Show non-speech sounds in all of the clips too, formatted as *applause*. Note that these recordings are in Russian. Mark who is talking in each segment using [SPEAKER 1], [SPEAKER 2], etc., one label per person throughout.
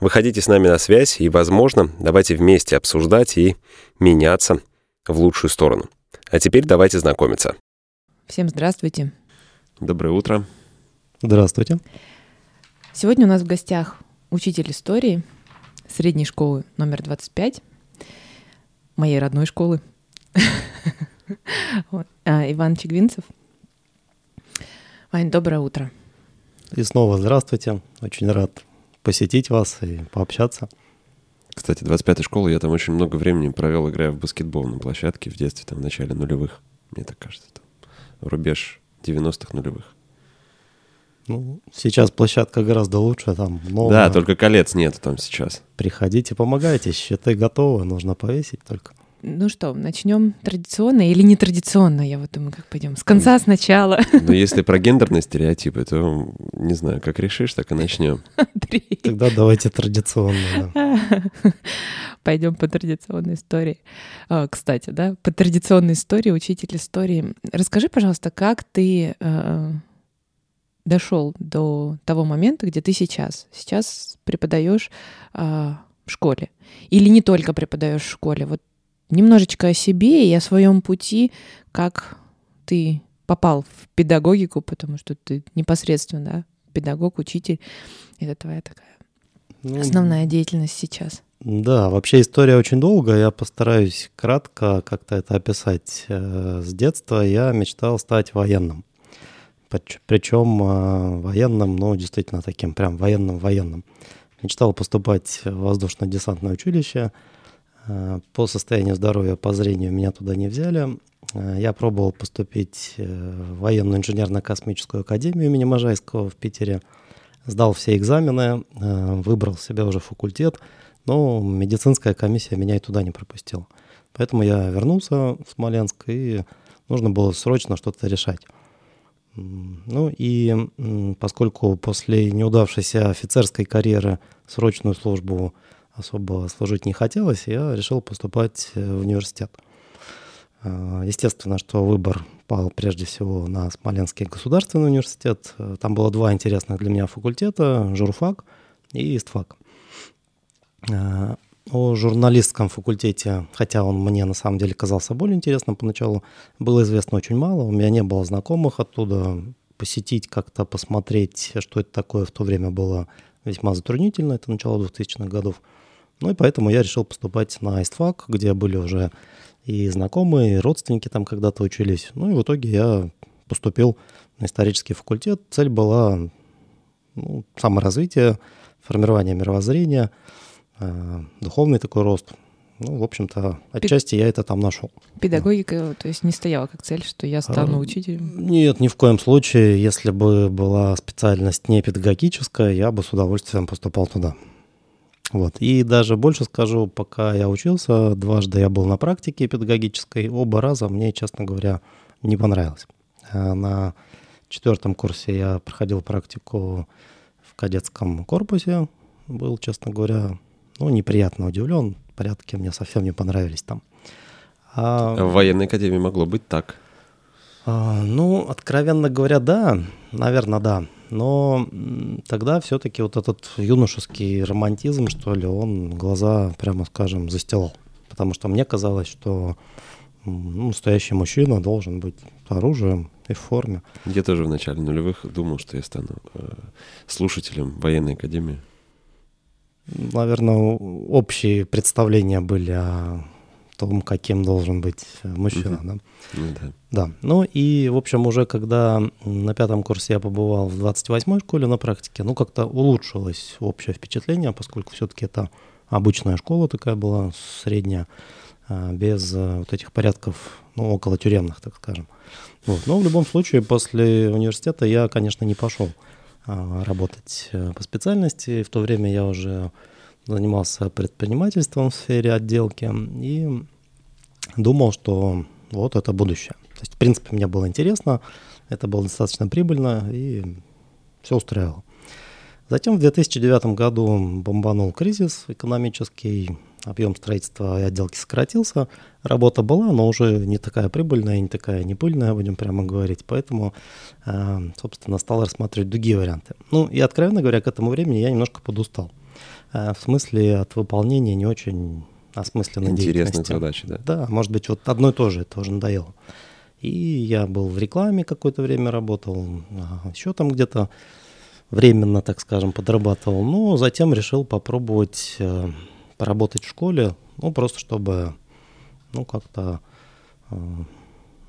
[SPEAKER 1] Выходите с нами на связь и, возможно, давайте вместе обсуждать и меняться в лучшую сторону. А теперь давайте знакомиться.
[SPEAKER 2] Всем здравствуйте.
[SPEAKER 1] Доброе утро.
[SPEAKER 3] Здравствуйте.
[SPEAKER 2] Сегодня у нас в гостях учитель истории средней школы номер 25, моей родной школы, *laughs* а, Иван Чегвинцев. Вань, доброе утро.
[SPEAKER 3] И снова здравствуйте. Очень рад посетить вас и пообщаться.
[SPEAKER 1] Кстати, 25-я школа, я там очень много времени провел, играя в баскетбол на площадке в детстве, там в начале нулевых, мне так кажется. Там, рубеж 90-х нулевых.
[SPEAKER 3] Ну, сейчас площадка гораздо лучше, там много.
[SPEAKER 1] Да, только колец нет там сейчас.
[SPEAKER 3] Приходите, помогайте, щиты готовы, нужно повесить только.
[SPEAKER 2] Ну что, начнем традиционно или нетрадиционно? Я вот думаю, как пойдем. С конца сначала. *laughs*
[SPEAKER 1] Ну, если про гендерные стереотипы, то не знаю, как решишь, так и начнем.
[SPEAKER 3] Андрей. *laughs* Тогда давайте традиционно. Да. *laughs*
[SPEAKER 2] Пойдем по традиционной истории. А, кстати, да, по традиционной истории, учитель истории. Расскажи, пожалуйста, как ты э, дошел до того момента, где ты сейчас? Сейчас преподаешь э, в школе. Или не только преподаешь в школе. Вот немножечко о себе и о своем пути, как ты попал в педагогику, потому что ты непосредственно да, педагог, учитель. Это твоя такая ну, основная деятельность сейчас.
[SPEAKER 3] Да, вообще история очень долгая. Я постараюсь кратко как-то это описать. Э, с детства я мечтал стать военным. Причем э, военным, ну, действительно таким прям военным-военным. Мечтал поступать в воздушно-десантное училище – по состоянию здоровья, по зрению меня туда не взяли. Э, я пробовал поступить э, в военную инженерно-космическую академию имени Можайского в Питере. Сдал все экзамены, выбрал себе уже факультет, но медицинская комиссия меня и туда не пропустила. Поэтому я вернулся в Смоленск, и нужно было срочно что-то решать. Ну и поскольку после неудавшейся офицерской карьеры срочную службу особо служить не хотелось, я решил поступать э, в университет. А, естественно, что выбор пал прежде всего на Смоленский государственный университет. Э, там было два интересных для меня факультета – журфак и истфак. А, о журналистском факультете, хотя он мне на самом деле казался более интересным поначалу, было известно очень мало. У меня не было знакомых оттуда. Посетить как-то, посмотреть, что это такое в то время было весьма затруднительно. Это начало 2000-х годов. Ну и поэтому я решил поступать на ИСТФАК, где были уже и знакомые, и родственники там когда-то учились. Ну и в итоге я поступил на исторический факультет. Цель была ну, саморазвитие, формирование мировоззрения, э, духовный такой рост. Ну, в общем-то, отчасти я это там нашел.
[SPEAKER 2] Педагогика, да. то есть не стояла как цель, что я стану а, учителем?
[SPEAKER 3] Нет, ни в коем случае. Если бы была специальность не педагогическая, я бы с удовольствием поступал туда. Вот. И даже больше скажу, пока я учился, дважды я был на практике педагогической, оба раза мне, честно говоря, не понравилось. А на четвертом курсе я проходил практику в кадетском корпусе, был, честно говоря, ну, неприятно удивлен, порядки мне совсем не понравились там.
[SPEAKER 1] А... В военной академии могло быть так?
[SPEAKER 3] А, ну, откровенно говоря, да, наверное, да. Но тогда все-таки вот этот юношеский романтизм, что ли, он глаза, прямо скажем, застилал. Потому что мне казалось, что ну, настоящий мужчина должен быть оружием и в форме.
[SPEAKER 1] Я тоже в начале нулевых думал, что я стану э, слушателем военной академии.
[SPEAKER 3] Наверное, общие представления были о том, каким должен быть э, мужчина. Uh-huh. Да? Ну, да. да. Ну и, в общем, уже когда на пятом курсе я побывал в 28-й школе на практике, ну как-то улучшилось общее впечатление, поскольку все-таки это обычная школа такая была, средняя, а, без э, вот этих порядков, ну, около тюремных, так скажем. Вот. Но в любом случае после университета я, конечно, не пошел а, работать э, по специальности. В то время я уже занимался предпринимательством в сфере отделки и думал, что вот это будущее. То есть, в принципе, мне было интересно, это было достаточно прибыльно и все устраивало. Затем в 2009 году бомбанул кризис экономический, объем строительства и отделки сократился. Работа была, но уже не такая прибыльная, не такая непыльная, будем прямо говорить. Поэтому, э, собственно, стал рассматривать другие варианты. Ну и, откровенно говоря, к этому времени я немножко подустал. Э, в смысле от выполнения не очень осмысленной
[SPEAKER 1] Интересная задача, да?
[SPEAKER 3] Да, может быть, вот одно и то же, это уже надоело. И я был в рекламе какое-то время работал, еще там где-то временно, так скажем, подрабатывал. Но затем решил попробовать э, поработать в школе, ну, просто чтобы, ну, как-то, э,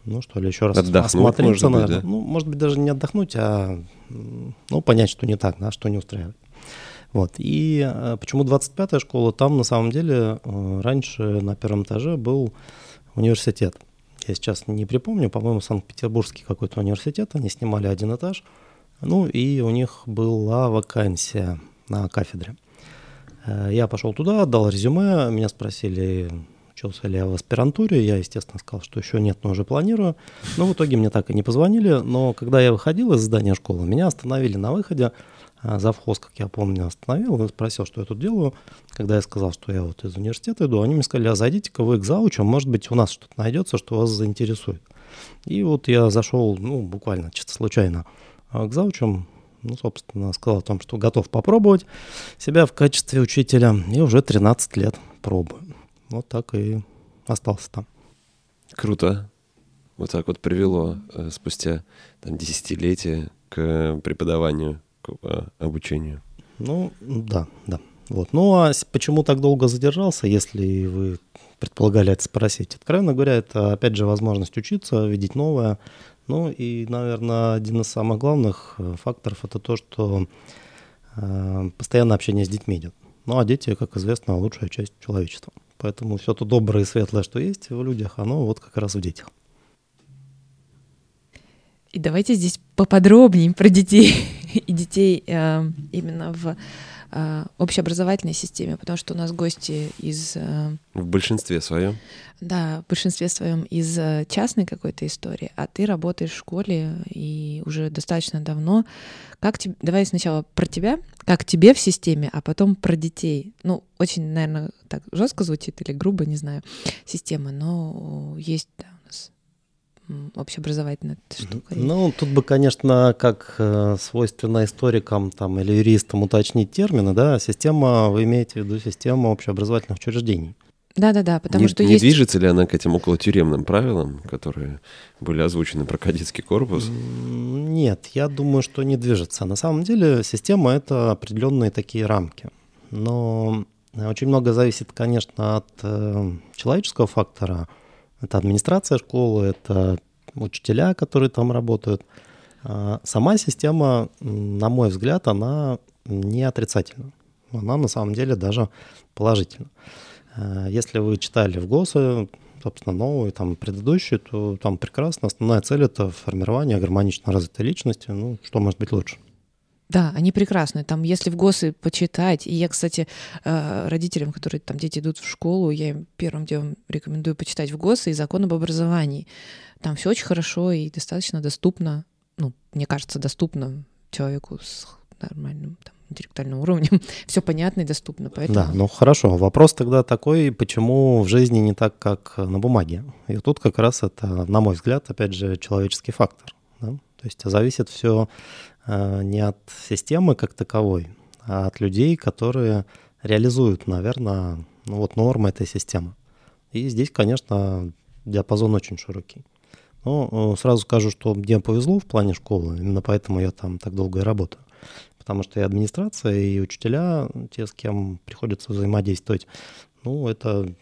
[SPEAKER 3] ну, что ли, еще раз
[SPEAKER 1] отдохнуть, осмотреться, может быть,
[SPEAKER 3] да? Ну, может быть, даже не отдохнуть, а, ну, понять, что не так, да, что не устраивает. Вот. И э, почему 25-я школа? Там, на самом деле, раньше на первом этаже был университет. Я сейчас не припомню, по-моему, Санкт-Петербургский какой-то университет, они снимали один этаж, ну и у них была вакансия на кафедре. Э, я пошел туда, отдал резюме, меня спросили, учился ли я в аспирантуре, я, естественно, сказал, что еще нет, но уже планирую. Но в итоге мне так и не позвонили, но когда я выходил из здания школы, меня остановили на выходе, завхоз, как я помню, остановил и спросил, что я тут делаю. Когда я сказал, что я вот из университета иду, они мне сказали, а зайдите-ка вы к заучам, может быть, у нас что-то найдется, что вас заинтересует. И вот я зашел, ну, буквально, чисто случайно а, к заучам, ну, собственно, сказал о том, что готов попробовать себя в качестве учителя, и уже 13 лет пробую. Вот так и остался там.
[SPEAKER 1] Круто. Вот так вот привело э, спустя там, десятилетия к преподаванию к э, обучению.
[SPEAKER 3] Ну, да, да. Вот. Ну, а почему так долго задержался, если вы предполагали это спросить? Откровенно говоря, это, опять же, возможность учиться, видеть новое. Ну, и, наверное, один из самых главных э, факторов – это то, что э, постоянное общение с детьми идет. Ну, а дети, как известно, лучшая часть человечества. Поэтому все то доброе и светлое, что есть в людях, оно вот как раз в детях.
[SPEAKER 2] И давайте здесь поподробнее про детей *laughs* и детей э, именно в э, общеобразовательной системе, потому что у нас гости из... Э,
[SPEAKER 1] в большинстве своем?
[SPEAKER 2] Да, в большинстве своем из э, частной какой-то истории, а ты работаешь в школе и уже достаточно давно. Как тебе... Давай сначала про тебя, как тебе в системе, а потом про детей. Ну, очень, наверное, так жестко звучит или грубо, не знаю, система, но есть да, общеобразовательная штука.
[SPEAKER 3] Ну, тут бы, конечно, как э, свойственно историкам там, или юристам уточнить термины, да, система, вы имеете в виду систему общеобразовательных учреждений.
[SPEAKER 2] Да-да-да, потому
[SPEAKER 1] не,
[SPEAKER 2] что
[SPEAKER 1] не
[SPEAKER 2] есть...
[SPEAKER 1] движется ли она к этим около тюремным правилам, которые были озвучены про кадетский корпус?
[SPEAKER 3] Нет, я думаю, что не движется. На самом деле система — это определенные такие рамки. Но очень много зависит, конечно, от э, человеческого фактора — это администрация школы, это учителя, которые там работают. А сама система, на мой взгляд, она не отрицательна. Она на самом деле даже положительна. А если вы читали в ГОСы, собственно, новую, там, предыдущую, то там прекрасно. Основная цель — это формирование гармонично развитой личности. Ну, что может быть лучше?
[SPEAKER 2] Да, они прекрасные. Там, если в ГОСы почитать, и я, кстати, э, родителям, которые там дети идут в школу, я им первым делом рекомендую почитать в ГОСы и закон об образовании. Там все очень хорошо и достаточно доступно, ну, мне кажется, доступно человеку с нормальным там, интеллектуальным уровнем. *laughs* все понятно и доступно. Поэтому...
[SPEAKER 3] Да, ну хорошо. Вопрос тогда такой, почему в жизни не так, как на бумаге? И тут как раз это, на мой взгляд, опять же, человеческий фактор. Да? То есть зависит все не от системы как таковой, а от людей, которые реализуют, наверное, ну вот нормы этой системы. И здесь, конечно, диапазон очень широкий. Но э, сразу скажу, что мне повезло в плане школы, именно поэтому я там так долго и работаю. Потому что и администрация, и учителя, те, с кем приходится взаимодействовать, ну, это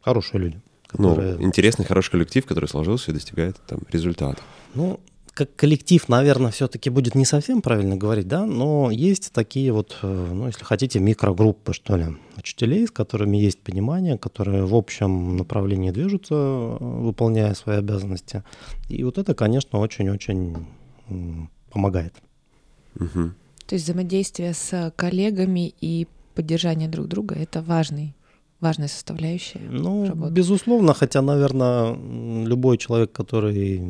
[SPEAKER 3] хорошие люди.
[SPEAKER 1] Ну, которые... Ну, интересный, хороший коллектив, который сложился и достигает там результата.
[SPEAKER 3] Ну, как коллектив, наверное, все-таки будет не совсем правильно говорить, да, но есть такие вот, э, ну, если хотите, микрогруппы, что ли, учителей, с которыми есть понимание, которые в общем направлении движутся, э, выполняя свои обязанности. И вот это, конечно, очень-очень помогает.
[SPEAKER 1] Угу.
[SPEAKER 2] То есть взаимодействие с коллегами и поддержание друг друга — это важный важная составляющая.
[SPEAKER 3] Ну, работы. безусловно, хотя, наверное, любой человек, который,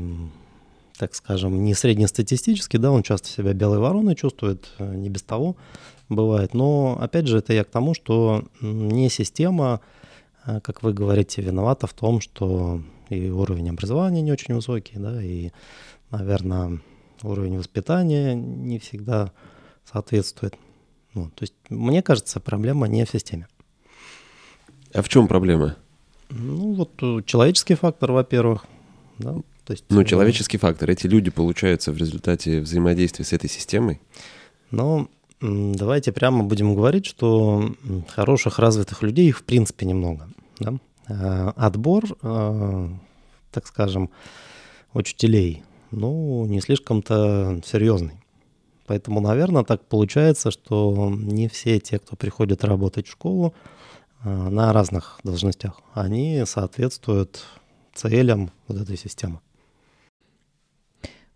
[SPEAKER 3] так скажем, не среднестатистический, да, он часто себя белой вороной чувствует, э, не без того бывает. Но, опять же, это я к тому, что не система, э, как вы говорите, виновата в том, что и уровень образования не очень высокий, да, и, наверное, уровень воспитания не всегда соответствует. Ну, то есть, мне кажется, проблема не в системе.
[SPEAKER 1] А в чем проблема?
[SPEAKER 3] Ну, вот э, человеческий фактор, во-первых. Да?
[SPEAKER 1] То есть, ну, э, человеческий фактор. Эти люди, получаются в результате взаимодействия с этой системой?
[SPEAKER 3] Ну, давайте прямо будем говорить, что хороших, развитых людей их в принципе немного. Да? Э, отбор, так скажем, учителей, ну, не слишком-то серьезный. Поэтому, наверное, так получается, что не все те, кто приходит работать в школу, Э, на разных должностях, они соответствуют целям вот этой системы.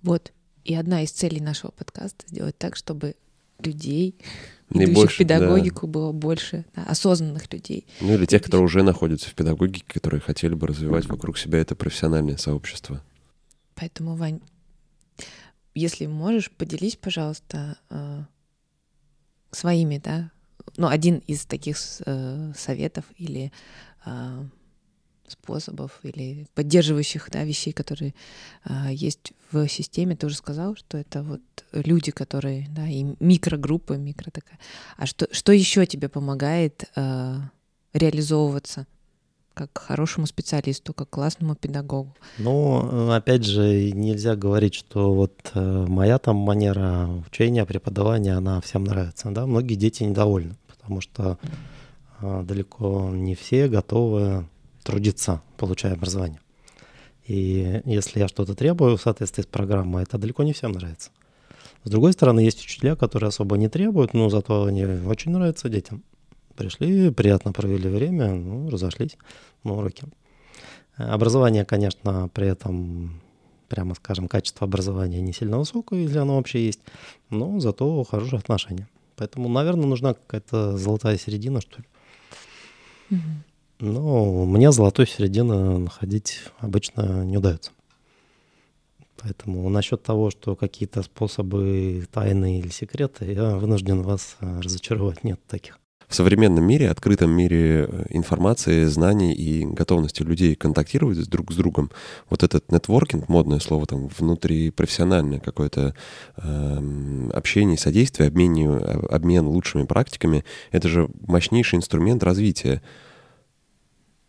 [SPEAKER 2] Вот. И одна из целей нашего подкаста сделать так, чтобы людей, идущих больше, в педагогику, да. было больше да, осознанных людей.
[SPEAKER 1] Ну или тех, которые уже находятся в педагогике, которые хотели бы развивать вокруг себя это профессиональное сообщество.
[SPEAKER 2] Поэтому, Вань, если можешь, поделись, пожалуйста, э, своими, да, ну, один из таких э, советов или э, способов или поддерживающих да, вещей, которые э, есть в системе, ты уже сказал, что это вот люди, которые, да, и микрогруппа, микро такая. А что, что еще тебе помогает э, реализовываться? как хорошему специалисту, как классному педагогу.
[SPEAKER 3] Ну, опять же, нельзя говорить, что вот э, моя там манера учения, преподавания, она всем нравится. Да? Многие дети недовольны потому что а, далеко не все готовы трудиться, получая образование. И если я что-то требую в соответствии с программой, это далеко не всем нравится. С другой стороны, есть учителя, которые особо не требуют, но зато они очень нравятся детям. Пришли, приятно провели время, ну, разошлись на уроке. Образование, конечно, при этом, прямо скажем, качество образования не сильно высокое, если оно вообще есть, но зато хорошие отношения. Поэтому, наверное, нужна какая-то золотая середина, что ли. Угу. Но мне золотой середины находить обычно не удается. Поэтому насчет того, что какие-то способы тайны или секреты, я вынужден вас э, разочаровать. Нет таких
[SPEAKER 1] в современном мире, открытом мире э, информации, знаний и готовности людей контактировать друг с другом, вот этот нетворкинг, модное слово там, внутрипрофессиональное какое-то э, общение, содействие, обмен, обмен лучшими практиками, это же мощнейший инструмент развития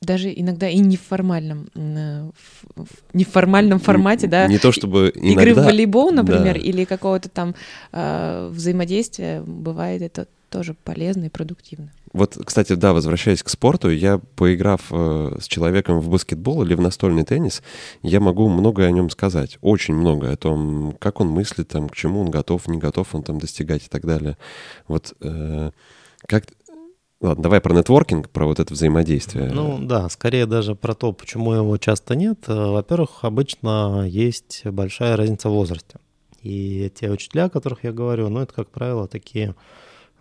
[SPEAKER 2] даже иногда и не в формальном, э, в неформальном формате, да.
[SPEAKER 1] Не то чтобы
[SPEAKER 2] иногда... Игры в волейбол, например, да. или какого-то там э, взаимодействия, бывает это тоже полезно и продуктивно.
[SPEAKER 1] Вот, кстати, да, возвращаясь к спорту, я, поиграв э, с человеком в баскетбол или в настольный теннис, я могу многое о нем сказать. Очень многое о том, как он мыслит, там, к чему он готов, не готов он там достигать и так далее. Вот э, как... Ладно, давай про нетворкинг, про вот это взаимодействие.
[SPEAKER 3] Ну да, скорее даже про то, почему его часто нет. Э, во-первых, обычно есть большая разница в возрасте. И те учителя, о которых я говорю, ну это, как правило, такие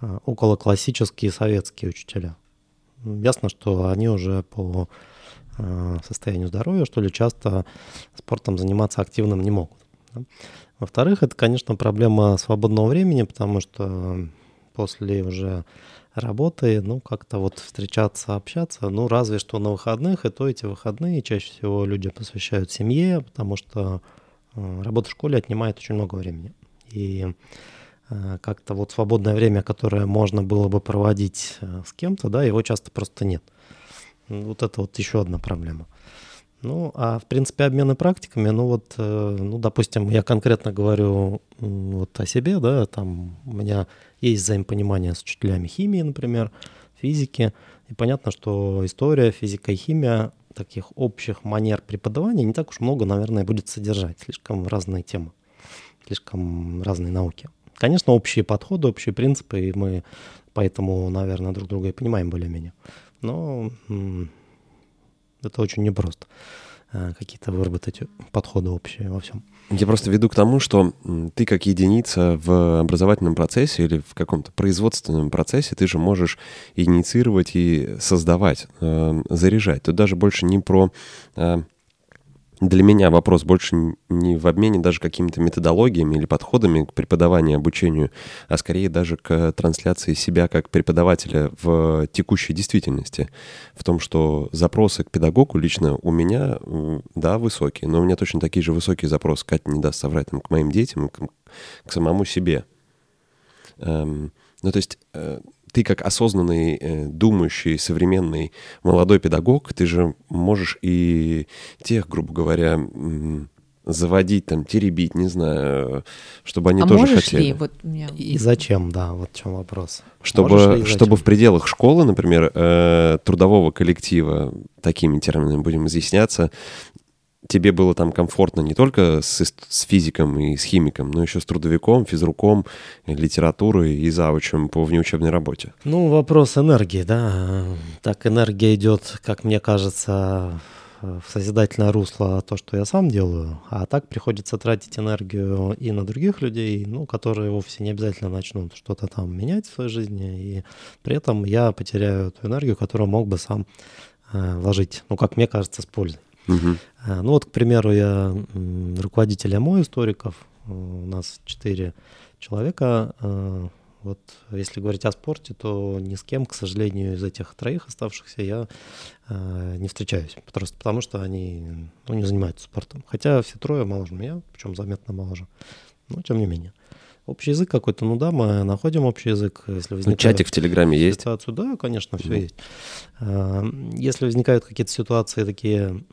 [SPEAKER 3] Э, около классические советские учителя. Ясно, что они уже по э, состоянию здоровья, что ли, часто спортом заниматься активным не могут. Во-вторых, это, конечно, проблема свободного времени, потому что после уже работы, ну, как-то вот встречаться, общаться, ну, разве что на выходных, и то эти выходные чаще всего люди посвящают семье, потому что э, работа в школе отнимает очень много времени. И Э, как-то вот свободное время, которое можно было бы проводить э, с кем-то, да, его часто просто нет. Вот это вот еще одна проблема. Ну, а в принципе обмены практиками, ну вот, ну, допустим, я конкретно говорю вот о себе, да, там у меня есть взаимопонимание с учителями химии, например, физики, и понятно, что история, физика и химия таких общих манер преподавания не так уж много, наверное, будет содержать, слишком разные темы, слишком разные науки. Конечно, общие подходы, общие принципы, и мы поэтому, наверное, друг друга и понимаем более-менее. Но это очень непросто. Какие-то выработать подходы общие во всем.
[SPEAKER 1] Я просто веду к тому, что ты как единица в образовательном процессе или в каком-то производственном процессе, ты же можешь инициировать и создавать, э, заряжать. Тут даже больше не про э, для меня вопрос больше не в обмене даже какими-то методологиями или подходами к преподаванию, обучению, а скорее даже к трансляции себя как преподавателя в текущей действительности. В том, что запросы к педагогу лично у меня, да, высокие, но у меня точно такие же высокие запросы, Катя не даст соврать, там, к моим детям, к, к самому себе. Эм, ну, то есть э, ты как осознанный, э, думающий, современный молодой педагог, ты же можешь и тех, грубо говоря, заводить, там, теребить, не знаю, чтобы они
[SPEAKER 2] а
[SPEAKER 1] тоже
[SPEAKER 2] можешь
[SPEAKER 1] хотели.
[SPEAKER 2] Ли? Вот меня...
[SPEAKER 3] И зачем, да, вот в чем вопрос.
[SPEAKER 1] Чтобы, чтобы в пределах школы, например, э, трудового коллектива, такими терминами будем изъясняться, тебе было там комфортно не только с, с физиком и с химиком, но еще с трудовиком, физруком, литературой и заучем по внеучебной работе?
[SPEAKER 3] Ну, вопрос энергии, да. Так энергия идет, как мне кажется, в созидательное русло то, что я сам делаю, а так приходится тратить энергию и на других людей, ну, которые вовсе не обязательно начнут что-то там менять в своей жизни, и при этом я потеряю эту энергию, которую мог бы сам э, вложить, ну, как мне кажется, с пользой.
[SPEAKER 1] Угу.
[SPEAKER 3] Ну вот, к примеру, я руководитель ОМО историков, у нас четыре человека. А, вот если говорить о спорте, то ни с кем, к сожалению, из этих троих оставшихся я а, не встречаюсь. Просто потому, что они ну, не занимаются спортом. Хотя все трое моложе меня, причем заметно моложе. Но тем не менее. Общий язык какой-то, ну да, мы находим общий язык, если возникает...
[SPEAKER 1] Ну, чатик в Телеграме есть?
[SPEAKER 3] Ситуацию, да, конечно, все mm. есть. Если возникают какие-то ситуации такие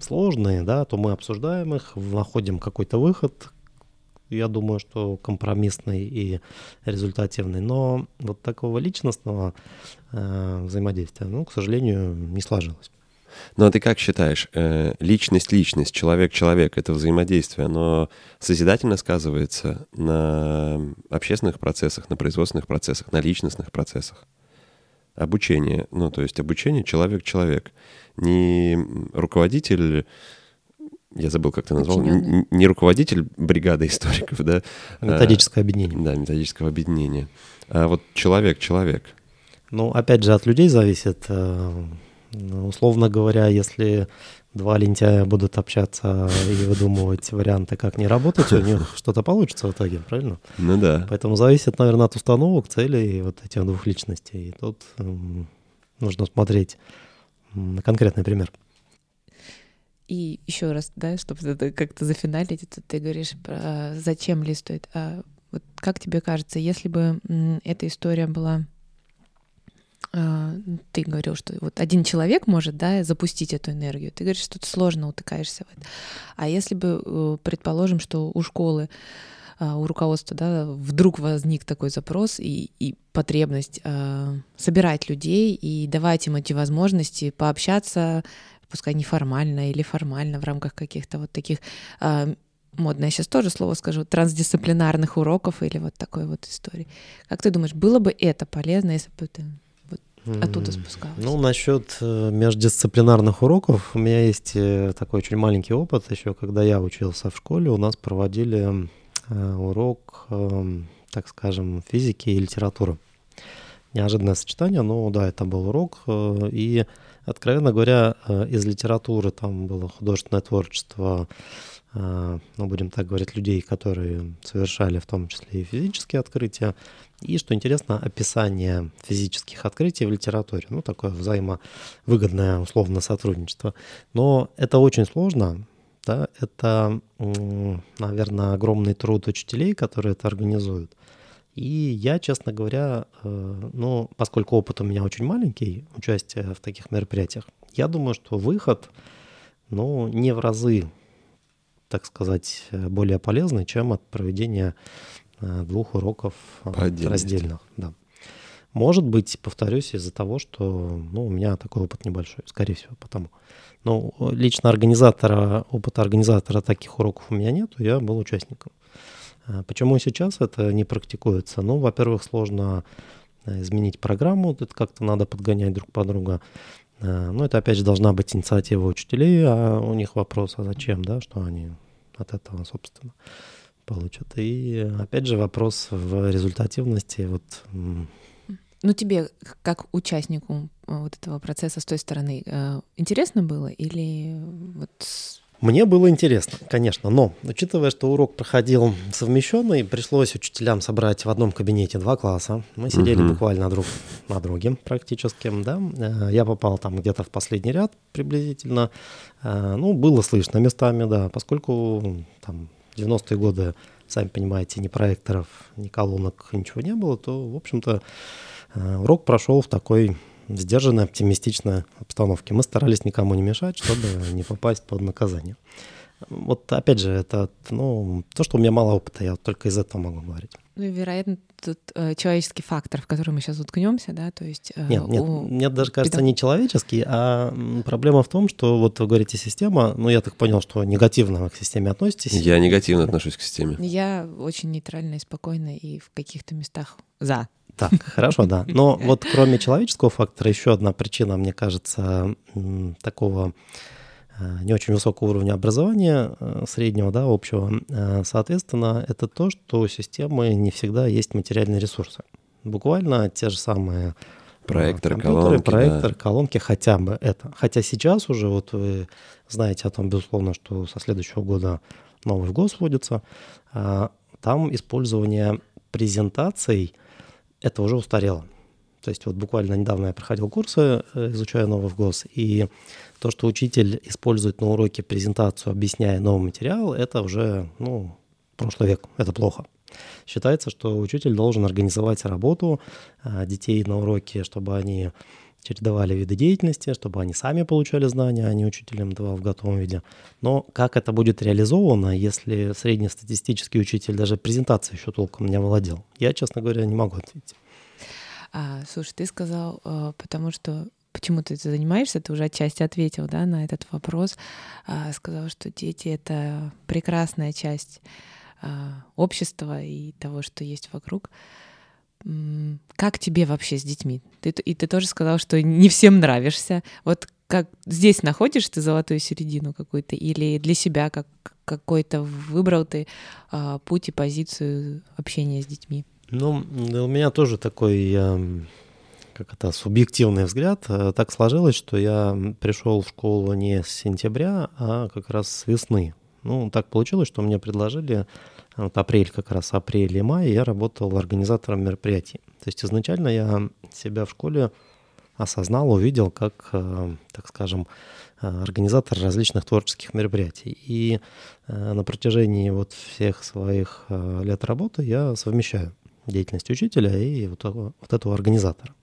[SPEAKER 3] сложные, да, то мы обсуждаем их, находим какой-то выход, я думаю, что компромиссный и результативный, но вот такого личностного э, взаимодействия, ну, к сожалению, не сложилось.
[SPEAKER 1] Ну а ты как считаешь, э, личность-личность, человек-человек, это взаимодействие, оно созидательно сказывается на общественных процессах, на производственных процессах, на личностных процессах? Обучение, ну то есть обучение человек-человек. Не руководитель я забыл, как ты назвал, не, не руководитель бригады историков, да? *laughs*
[SPEAKER 3] Методическое объединение.
[SPEAKER 1] Да, методического объединения. А вот человек-человек.
[SPEAKER 3] Ну, опять же, от людей зависит. Э, ну, условно говоря, если два лентяя будут общаться и выдумывать варианты, как не работать, у них что-то получится в итоге, правильно?
[SPEAKER 1] Ну да.
[SPEAKER 3] Поэтому зависит, наверное, от установок, целей вот этих двух личностей. И тут нужно смотреть на конкретный пример.
[SPEAKER 2] И еще раз, да, чтобы как-то зафиналить, это ты говоришь про зачем ли стоит. А вот как тебе кажется, если бы эта история была ты говорил, что вот один человек может, да, запустить эту энергию. Ты говоришь, что ты сложно утыкаешься в это. А если бы, э, предположим, что у школы, а, у руководства, да, вдруг возник такой запрос и, и потребность э, собирать людей и давать им эти возможности пообщаться, пускай неформально или формально в рамках каких-то вот таких э, модное сейчас тоже слово скажу, трансдисциплинарных уроков или вот такой вот истории. Как ты думаешь, было бы это полезно, если бы ты оттуда спускалась?
[SPEAKER 3] Ну, насчет э, междисциплинарных уроков, у меня есть э, такой очень маленький опыт. Еще когда я учился в школе, у нас проводили э, урок, эм, так скажем, физики и литературы. Неожиданное сочетание, но да, это был урок. И, откровенно говоря, из литературы там было художественное творчество, ну, будем так говорить, людей, которые совершали в том числе и физические открытия. И, что интересно, описание физических открытий в литературе. Ну, такое взаимовыгодное условно сотрудничество. Но это очень сложно. Да? Это, наверное, огромный труд учителей, которые это организуют. И я, честно говоря, э, ну, поскольку опыт у меня очень маленький, участие в таких мероприятиях, я думаю, что выход, ну, не в разы, так сказать, более полезный, чем от проведения Э, двух уроков э, раздельных. Да. Может быть, повторюсь, из-за того, что ну, у меня такой опыт небольшой, скорее всего, потому. Но лично организатора, опыта организатора таких уроков у меня нет, я был участником. Э, почему сейчас это не практикуется? Ну, во-первых, сложно изменить программу, это как-то надо подгонять друг под друга. Ну, это, опять же, должна быть инициатива учителей, а у них вопрос, а зачем, да, что они от этого, собственно, получат. И, опять же, вопрос в результативности. Вот.
[SPEAKER 2] Ну, тебе, как участнику э, вот этого процесса с той стороны, э, интересно было или вот
[SPEAKER 3] мне было интересно, конечно, но учитывая, что урок проходил совмещенный, пришлось учителям собрать в одном кабинете два класса. Мы сидели угу. буквально друг на друге практически, да. Э, я попал там где-то в последний ряд приблизительно. Э, ну, было слышно местами, да, поскольку там 90-е годы, сами понимаете, ни проекторов, ни колонок, ничего не было, то, в общем-то, э, урок прошел в такой сдержанной, оптимистичной обстановке. Мы старались никому не мешать, чтобы не попасть под наказание. Вот опять же, это ну, то, что у меня мало опыта, я только из этого могу говорить.
[SPEAKER 2] Ну и, вероятно, тут э, человеческий фактор, в который мы сейчас уткнемся, да, то есть...
[SPEAKER 3] Э, нет, нет, у... нет, даже кажется, не человеческий, а проблема в том, что вот вы говорите система, ну я так понял, что негативно вы к системе относитесь.
[SPEAKER 1] Я негативно отношусь к системе.
[SPEAKER 2] Я очень нейтрально и спокойно и в каких-то местах за.
[SPEAKER 3] Так, хорошо, да. *laughs* Но вот кроме человеческого фактора, еще одна причина, мне кажется, такого э, не очень высокого уровня образования, э, среднего, да, общего, э, соответственно, это то, что у системы не всегда есть материальные ресурсы. Буквально те же самые
[SPEAKER 1] проекторы, колонки,
[SPEAKER 3] проектор,
[SPEAKER 1] да.
[SPEAKER 3] колонки, хотя бы это. Хотя сейчас уже вот вы знаете о том, безусловно, что со следующего года новый ГОС вводится, там использование презентаций – это уже устарело. То есть вот буквально недавно я проходил курсы, э, изучая новый ГОС, и то, что учитель использует на уроке презентацию, объясняя новый материал, это уже, ну, прошлый век, это плохо. Считается, что учитель должен организовать работу а, детей на уроке, чтобы они чередовали виды деятельности, чтобы они сами получали знания, а не учителям давал в готовом виде. Но как это будет реализовано, если среднестатистический учитель даже презентацией еще толком не овладел? Я, честно говоря, не могу ответить.
[SPEAKER 2] А, слушай, ты сказал, э, потому что почему ты занимаешься, ты уже отчасти ответил да, на этот вопрос. А, сказал, что дети — это прекрасная часть а, общества и того, что есть вокруг. Как тебе вообще с детьми? Ты, и ты тоже сказал, что не всем нравишься. Вот как здесь находишь ты золотую середину какую-то или для себя как какой-то выбрал ты а, путь и позицию общения с детьми?
[SPEAKER 3] Ну, у меня тоже такой, как это, субъективный взгляд. Э, так сложилось, что я пришел в школу не с сентября, а как раз с весны. Ну, так получилось, что мне предложили вот апрель как раз, апрель и май, я работал организатором мероприятий. То есть изначально я себя в школе осознал, увидел как, э, так скажем, э, организатор различных творческих мероприятий. И э, на протяжении вот всех своих лет работы я совмещаю деятельность учителя и вот, вот этого организатора.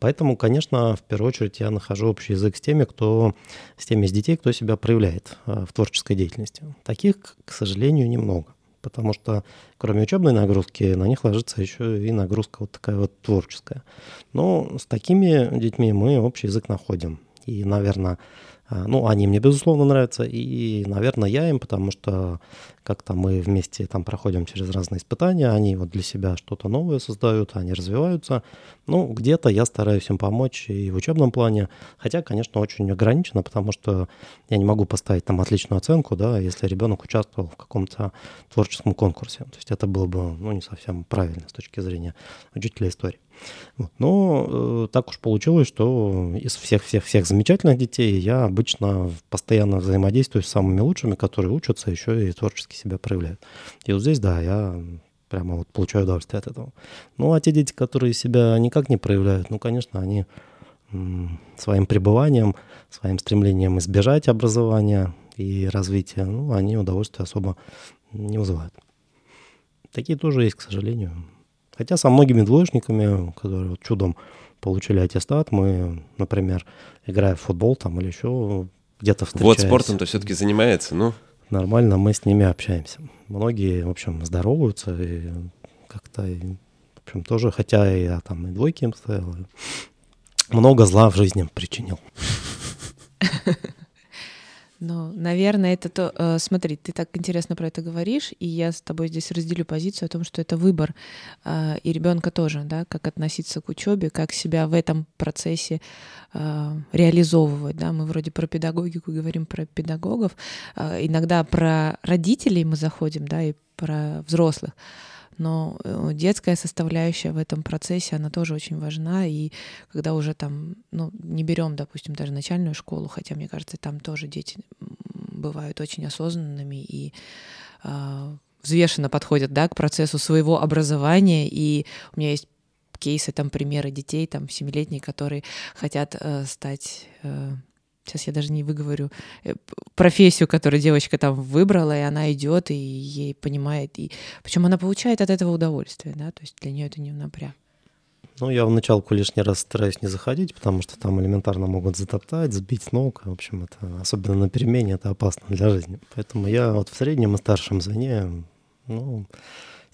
[SPEAKER 3] Поэтому, конечно, в первую очередь я нахожу общий язык с теми, кто, с теми из детей, кто себя проявляет в творческой деятельности. Таких, к сожалению, немного потому что кроме учебной нагрузки на них ложится еще и нагрузка вот такая вот творческая. Но с такими детьми мы общий язык находим. И, наверное, ну, они мне, безусловно, нравятся, и, наверное, я им, потому что как-то мы вместе там проходим через разные испытания, они вот для себя что-то новое создают, они развиваются. Ну, где-то я стараюсь им помочь и в учебном плане, хотя, конечно, очень ограничено, потому что я не могу поставить там отличную оценку, да, если ребенок участвовал в каком-то творческом конкурсе. То есть это было бы, ну, не совсем правильно с точки зрения учителя истории. Но э, так уж получилось, что из всех-всех-всех замечательных детей я обычно постоянно взаимодействую с самыми лучшими, которые учатся, еще и творчески себя проявляют. И вот здесь, да, я прямо вот получаю удовольствие от этого. Ну, а те дети, которые себя никак не проявляют, ну, конечно, они своим пребыванием, своим стремлением избежать образования и развития, ну, они удовольствия особо не вызывают. Такие тоже есть, к сожалению. Хотя со многими двоечниками, которые вот чудом получили аттестат, мы, например, играя в футбол там или еще где-то встречаясь.
[SPEAKER 1] Вот спортом-то все-таки занимается, ну?
[SPEAKER 3] Нормально мы с ними общаемся. Многие, в общем, здороваются и как-то, в общем, тоже, хотя я там и двойки им стоял, много зла в жизни причинил. *laughs*
[SPEAKER 2] Ну, наверное, это то... Э, смотри, ты так интересно про это говоришь, и я с тобой здесь разделю позицию о том, что это выбор э, и ребенка тоже, да, как относиться к учебе, как себя в этом процессе э, реализовывать, да. Мы вроде про педагогику говорим про педагогов, иногда про родителей мы заходим, да, и про взрослых но э, детская составляющая в этом процессе, она тоже очень важна, и когда уже там, ну, не берем, допустим, даже начальную школу, хотя, мне кажется, там тоже дети бывают очень осознанными и э, взвешенно подходят, да, к процессу своего образования, и у меня есть кейсы, там, примеры детей, там, семилетние, которые хотят э, стать э, сейчас я даже не выговорю э, профессию, которую девочка там выбрала, и она идет и ей понимает, и причем она получает от этого удовольствие, да, то есть для нее это не напряг.
[SPEAKER 3] Ну, я в началку лишний раз стараюсь не заходить, потому что там элементарно могут затоптать, сбить с ног. В общем, это особенно на перемене это опасно для жизни. Поэтому я вот в среднем и старшем звене, ну,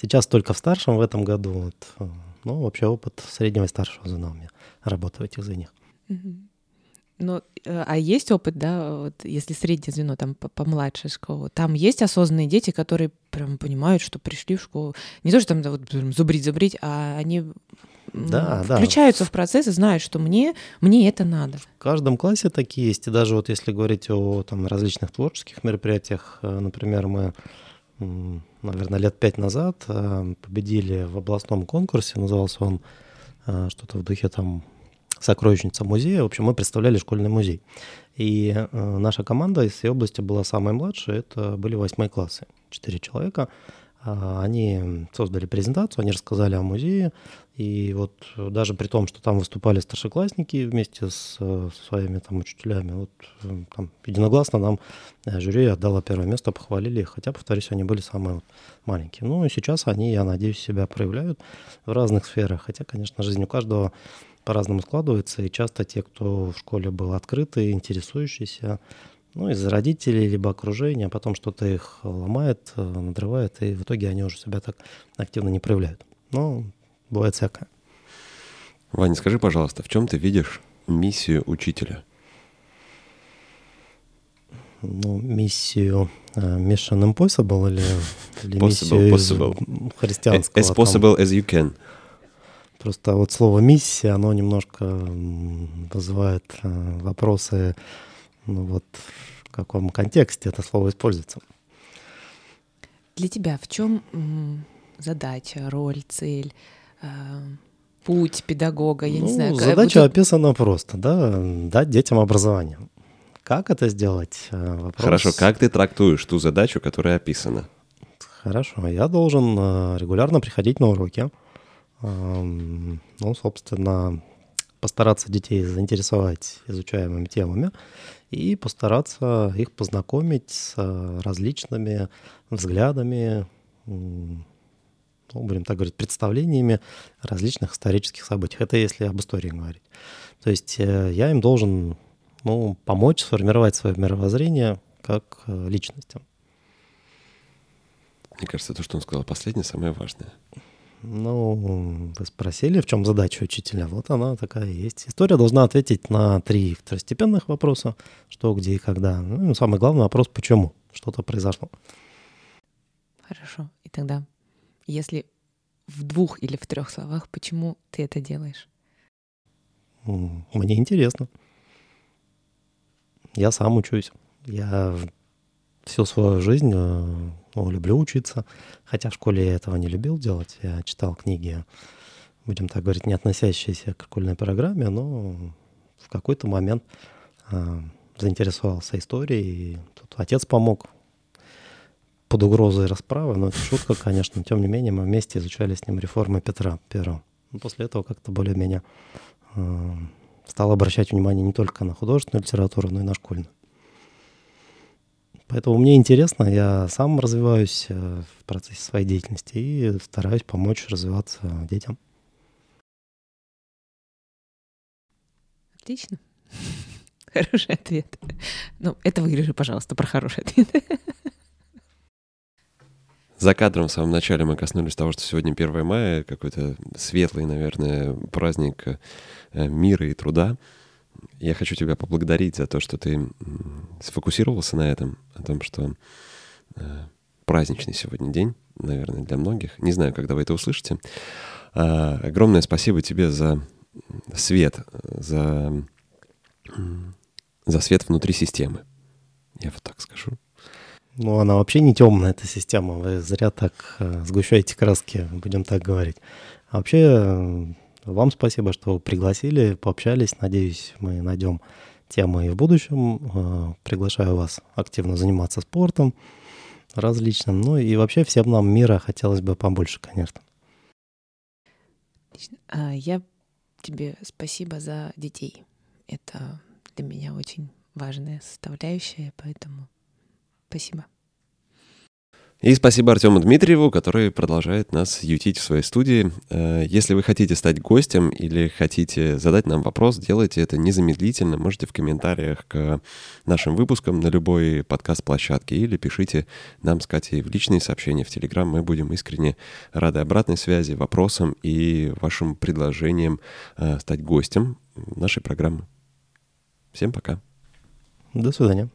[SPEAKER 3] сейчас только в старшем в этом году, вот, ну, вообще опыт среднего и старшего звена у меня работы в этих звеньях.
[SPEAKER 2] Угу. Ну, а есть опыт, да, вот если среднее звено, там, помладше школу, там есть осознанные дети, которые прям понимают, что пришли в школу. Не то, что там вот, зубрить-зубрить, а они да, включаются да. в процесс и знают, что мне, мне это надо.
[SPEAKER 3] В каждом классе такие есть. И даже вот если говорить о там, различных творческих мероприятиях, э, например, мы, наверное, лет пять назад э, победили в областном конкурсе, назывался он что-то в духе там сокровищница музея. В общем, мы представляли школьный музей. И э, наша команда из всей области была самая младшая, это были восьмые классы, четыре человека. Э, они создали презентацию, они рассказали о музее, и вот даже при том, что там выступали старшеклассники вместе с, с своими там учителями, вот э, там единогласно нам э, жюри отдало первое место, похвалили их, хотя, повторюсь, они были самые вот маленькие. Ну и сейчас они, я надеюсь, себя проявляют в разных сферах, хотя, конечно, жизнь у каждого по-разному складывается, и часто те, кто в школе был открытый, интересующийся, ну, из родителей, либо окружения, а потом что-то их ломает, э, надрывает, и в итоге они уже себя так активно не проявляют. Но бывает всякое.
[SPEAKER 1] Ваня, скажи, пожалуйста, в чем ты видишь миссию учителя?
[SPEAKER 3] Ну, миссию uh, Mission Impossible или, или possible, миссию possible. христианского?
[SPEAKER 1] As possible там. as you can.
[SPEAKER 3] Просто вот слово «миссия», оно немножко вызывает э, вопросы, ну вот в каком контексте это слово используется.
[SPEAKER 2] Для тебя в чем задача, роль, цель, э, путь педагога? Я
[SPEAKER 3] ну,
[SPEAKER 2] не знаю.
[SPEAKER 3] Задача вот... описана просто, да, дать детям образование. Как это сделать? Э,
[SPEAKER 1] вопрос... Хорошо, как ты трактуешь ту задачу, которая описана?
[SPEAKER 3] Хорошо, я должен регулярно приходить на уроки, ну, собственно, постараться детей заинтересовать изучаемыми темами и постараться их познакомить с различными взглядами, ну, будем так говорить, представлениями различных исторических событий. Это если об истории говорить. То есть э, я им должен ну, помочь сформировать свое мировоззрение как э, личности.
[SPEAKER 1] Мне кажется, то, что он сказал последнее, самое важное.
[SPEAKER 3] Ну, вы спросили, в чем задача учителя. Вот она такая есть. История должна ответить на три второстепенных вопроса. Что, где и когда. Ну, и самый главный вопрос, почему что-то произошло.
[SPEAKER 2] Хорошо. И тогда, если в двух или в трех словах, почему ты это делаешь?
[SPEAKER 3] Мне интересно. Я сам учусь. Я всю свою жизнь э, ну, люблю учиться, хотя в школе я этого не любил делать. Я читал книги, будем так говорить, не относящиеся к школьной программе, но в какой-то момент э, заинтересовался историей, и тут отец помог под угрозой расправы, но это шутка, конечно, но тем не менее мы вместе изучали с ним реформы Петра Первого. После этого как-то более-менее э, стал обращать внимание не только на художественную литературу, но и на школьную. Поэтому мне интересно, я сам развиваюсь э, в процессе своей деятельности и стараюсь помочь развиваться детям.
[SPEAKER 2] Отлично. *laughs* Хороший ответ. Ну, это вырежи, пожалуйста, про хороший ответ.
[SPEAKER 1] За кадром в самом начале мы коснулись того, что сегодня 1 мая, какой-то светлый, наверное, праздник э, мира и труда. Я хочу тебя поблагодарить за то, что ты сфокусировался на этом, о том, что э, праздничный сегодня день, наверное, для многих. Не знаю, когда вы это услышите. А, огромное спасибо тебе за свет, за, за свет внутри системы. Я вот так скажу.
[SPEAKER 3] Ну, она вообще не темная, эта система. Вы зря так э, сгущаете краски, будем так говорить. А вообще, э, вам спасибо, что пригласили, пообщались. Надеюсь, мы найдем темы и в будущем. Э, приглашаю вас активно заниматься спортом различным. Ну и вообще всем нам мира хотелось бы побольше, конечно.
[SPEAKER 2] А, я тебе спасибо за детей. Это для меня очень важная составляющая, поэтому спасибо.
[SPEAKER 1] И спасибо Артему Дмитриеву, который продолжает нас ютить в своей студии. Э, если вы хотите стать гостем или хотите задать нам вопрос, делайте это незамедлительно. Можете в комментариях к нашим выпускам на любой подкаст-площадке или пишите нам с Катей в личные сообщения в Телеграм. Мы будем искренне рады обратной связи, вопросам и вашим предложениям э, стать гостем нашей программы. Всем пока.
[SPEAKER 3] До свидания.